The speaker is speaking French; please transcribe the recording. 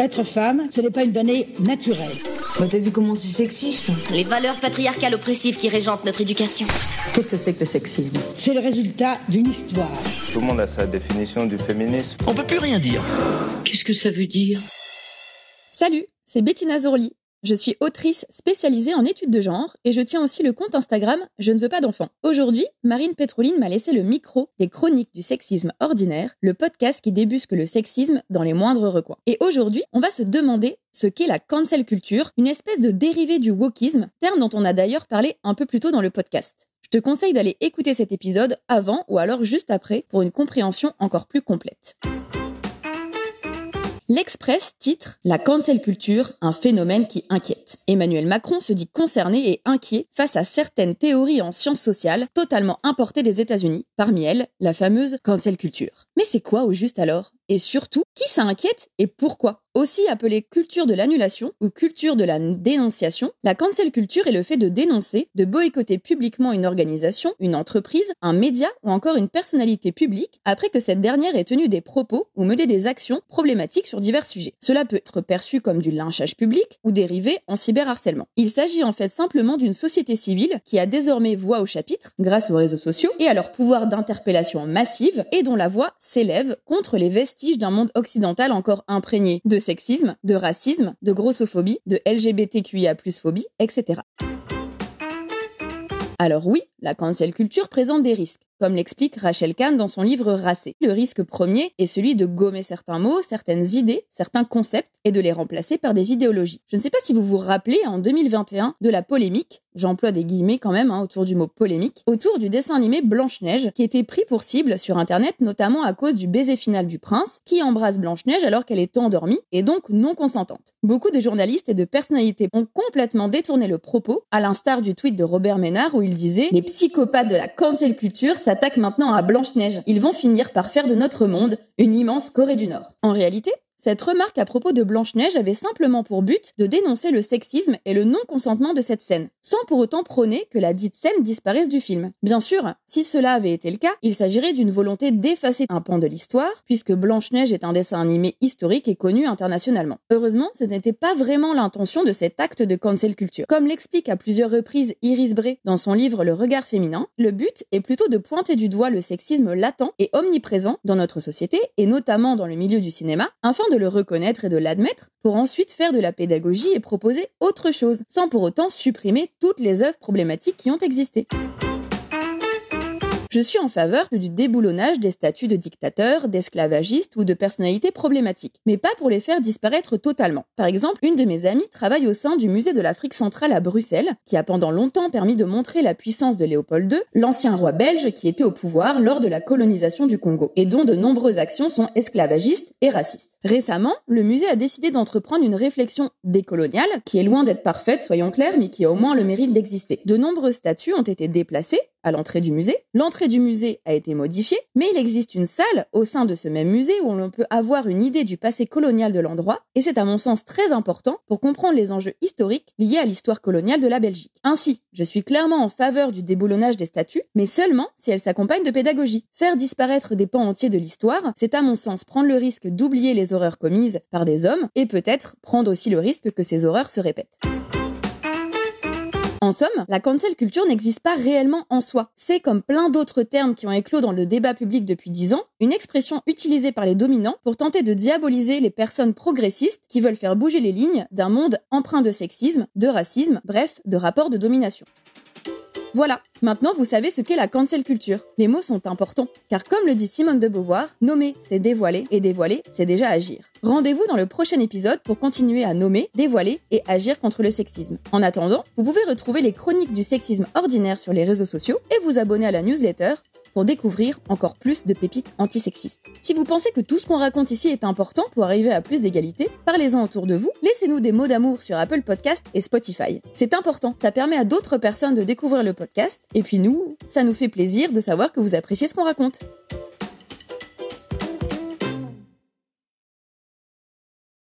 Être femme, ce n'est pas une donnée naturelle. Bah t'as vu comment c'est sexiste Les valeurs patriarcales oppressives qui régentent notre éducation. Qu'est-ce que c'est que le sexisme C'est le résultat d'une histoire. Tout le monde a sa définition du féminisme. On peut plus rien dire. Qu'est-ce que ça veut dire? Salut, c'est Bettina Zorli. Je suis autrice spécialisée en études de genre et je tiens aussi le compte Instagram Je ne veux pas d'enfants. Aujourd'hui, Marine Pétroline m'a laissé le micro des chroniques du sexisme ordinaire, le podcast qui débusque le sexisme dans les moindres recoins. Et aujourd'hui, on va se demander ce qu'est la cancel culture, une espèce de dérivé du wokisme, terme dont on a d'ailleurs parlé un peu plus tôt dans le podcast. Je te conseille d'aller écouter cet épisode avant ou alors juste après pour une compréhension encore plus complète. L'Express titre La cancel culture, un phénomène qui inquiète. Emmanuel Macron se dit concerné et inquiet face à certaines théories en sciences sociales totalement importées des États-Unis, parmi elles la fameuse cancel culture. Mais c'est quoi au juste alors? Et surtout, qui s'inquiète et pourquoi? Aussi appelée culture de l'annulation ou culture de la dénonciation, la cancel culture est le fait de dénoncer, de boycotter publiquement une organisation, une entreprise, un média ou encore une personnalité publique après que cette dernière ait tenu des propos ou mené des actions problématiques sur divers sujets. Cela peut être perçu comme du lynchage public ou dérivé en cyberharcèlement. Il s'agit en fait simplement d'une société civile qui a désormais voix au chapitre grâce aux réseaux sociaux et à leur pouvoir d'interpellation massive et dont la voix s'élève contre les vestiges d'un monde occidental encore imprégné de sexisme, de racisme, de grossophobie, de LGBTQIA+, phobie, etc. Alors oui, la cancel culture présente des risques comme l'explique Rachel Kahn dans son livre Racé. Le risque premier est celui de gommer certains mots, certaines idées, certains concepts et de les remplacer par des idéologies. Je ne sais pas si vous vous rappelez en 2021 de la polémique, j'emploie des guillemets quand même hein, autour du mot polémique, autour du dessin animé Blanche-Neige qui était pris pour cible sur internet notamment à cause du baiser final du prince qui embrasse Blanche-Neige alors qu'elle est endormie et donc non consentante. Beaucoup de journalistes et de personnalités ont complètement détourné le propos, à l'instar du tweet de Robert Ménard où il disait Les psychopathes de la cancel culture s'attaquent maintenant à Blanche-Neige. Ils vont finir par faire de notre monde une immense Corée du Nord. En réalité, cette remarque à propos de Blanche-Neige avait simplement pour but de dénoncer le sexisme et le non-consentement de cette scène, sans pour autant prôner que la dite scène disparaisse du film. Bien sûr, si cela avait été le cas, il s'agirait d'une volonté d'effacer un pan de l'histoire, puisque Blanche-Neige est un dessin animé historique et connu internationalement. Heureusement, ce n'était pas vraiment l'intention de cet acte de cancel culture. Comme l'explique à plusieurs reprises Iris Bray dans son livre Le regard féminin, le but est plutôt de pointer du doigt le sexisme latent et omniprésent dans notre société, et notamment dans le milieu du cinéma, afin de le reconnaître et de l'admettre, pour ensuite faire de la pédagogie et proposer autre chose, sans pour autant supprimer toutes les œuvres problématiques qui ont existé. Je suis en faveur du déboulonnage des statuts de dictateurs, d'esclavagistes ou de personnalités problématiques, mais pas pour les faire disparaître totalement. Par exemple, une de mes amies travaille au sein du musée de l'Afrique centrale à Bruxelles, qui a pendant longtemps permis de montrer la puissance de Léopold II, l'ancien roi belge qui était au pouvoir lors de la colonisation du Congo, et dont de nombreuses actions sont esclavagistes et racistes. Récemment, le musée a décidé d'entreprendre une réflexion décoloniale, qui est loin d'être parfaite, soyons clairs, mais qui a au moins le mérite d'exister. De nombreux statues ont été déplacés, à l'entrée du musée. Du musée a été modifiée, mais il existe une salle au sein de ce même musée où l'on peut avoir une idée du passé colonial de l'endroit, et c'est à mon sens très important pour comprendre les enjeux historiques liés à l'histoire coloniale de la Belgique. Ainsi, je suis clairement en faveur du déboulonnage des statues, mais seulement si elles s'accompagnent de pédagogie. Faire disparaître des pans entiers de l'histoire, c'est à mon sens prendre le risque d'oublier les horreurs commises par des hommes, et peut-être prendre aussi le risque que ces horreurs se répètent. En somme, la cancel culture n'existe pas réellement en soi. C'est comme plein d'autres termes qui ont éclos dans le débat public depuis dix ans, une expression utilisée par les dominants pour tenter de diaboliser les personnes progressistes qui veulent faire bouger les lignes d'un monde empreint de sexisme, de racisme, bref, de rapports de domination. Voilà, maintenant vous savez ce qu'est la cancel culture. Les mots sont importants, car comme le dit Simone de Beauvoir, nommer c'est dévoiler, et dévoiler c'est déjà agir. Rendez-vous dans le prochain épisode pour continuer à nommer, dévoiler et agir contre le sexisme. En attendant, vous pouvez retrouver les chroniques du sexisme ordinaire sur les réseaux sociaux et vous abonner à la newsletter pour découvrir encore plus de pépites antisexistes. Si vous pensez que tout ce qu'on raconte ici est important pour arriver à plus d'égalité, parlez-en autour de vous, laissez-nous des mots d'amour sur Apple Podcast et Spotify. C'est important, ça permet à d'autres personnes de découvrir le podcast, et puis nous, ça nous fait plaisir de savoir que vous appréciez ce qu'on raconte.